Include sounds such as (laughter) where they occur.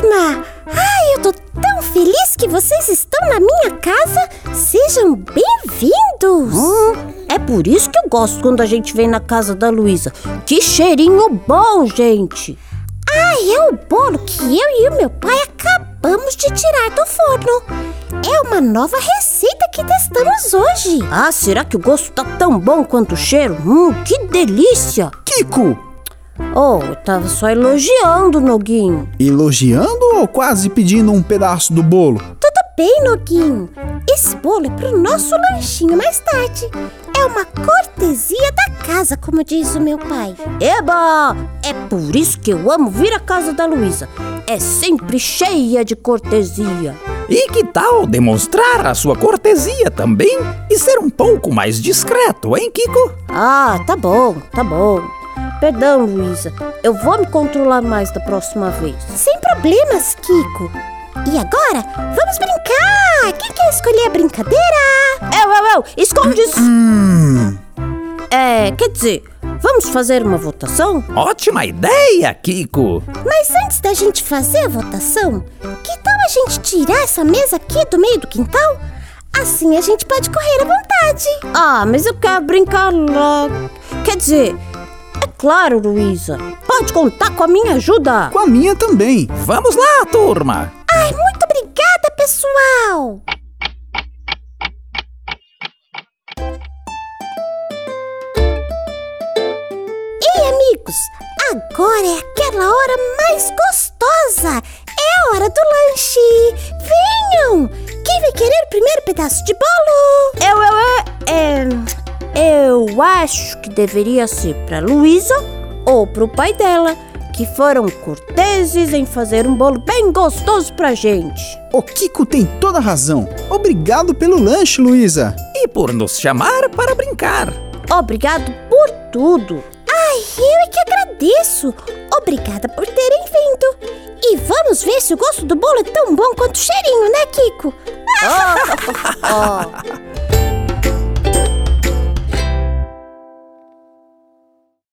turma! Ai, eu tô tão feliz que vocês estão na minha casa! Sejam bem-vindos! Hum, é por isso que eu gosto quando a gente vem na casa da Luísa. Que cheirinho bom, gente! Ai, é o bolo que eu e o meu pai acabamos de tirar do forno. É uma nova receita que testamos hoje. Ah, será que o gosto tá tão bom quanto o cheiro? Hum, que delícia! Kiko! Oh, eu tava só elogiando, Noguinho. Elogiando ou quase pedindo um pedaço do bolo? Tudo bem, Noguinho. Esse bolo é pro nosso lanchinho mais tarde. É uma cortesia da casa, como diz o meu pai. Eba! É por isso que eu amo vir à casa da Luísa. É sempre cheia de cortesia. E que tal demonstrar a sua cortesia também e ser um pouco mais discreto, hein, Kiko? Ah, tá bom, tá bom. Perdão, Luísa. Eu vou me controlar mais da próxima vez. Sem problemas, Kiko. E agora, vamos brincar! Quem quer escolher a brincadeira? Eu, eu, eu! Esconde isso! Hum. É, quer dizer, vamos fazer uma votação? Ótima ideia, Kiko! Mas antes da gente fazer a votação, que tal a gente tirar essa mesa aqui do meio do quintal? Assim a gente pode correr à vontade. Ah, mas eu quero brincar lá. Quer dizer, claro, Luísa. Pode contar com a minha ajuda. Com a minha também. Vamos lá, turma! Ai, muito obrigada, pessoal! Ei, amigos, agora é aquela hora mais gostosa. É a hora do lanche. Venham! Quem vai querer o primeiro pedaço de bolo? Eu, eu, eu, é, eu acho que deveria ser pra Luísa ou pro pai dela, que foram corteses em fazer um bolo bem gostoso pra gente. O Kiko tem toda a razão. Obrigado pelo lanche, Luísa. E por nos chamar para brincar. Obrigado por tudo. Ai, eu é que agradeço. Obrigada por terem vindo. E vamos ver se o gosto do bolo é tão bom quanto o cheirinho, né, Kiko? Oh, (laughs) (laughs) oh.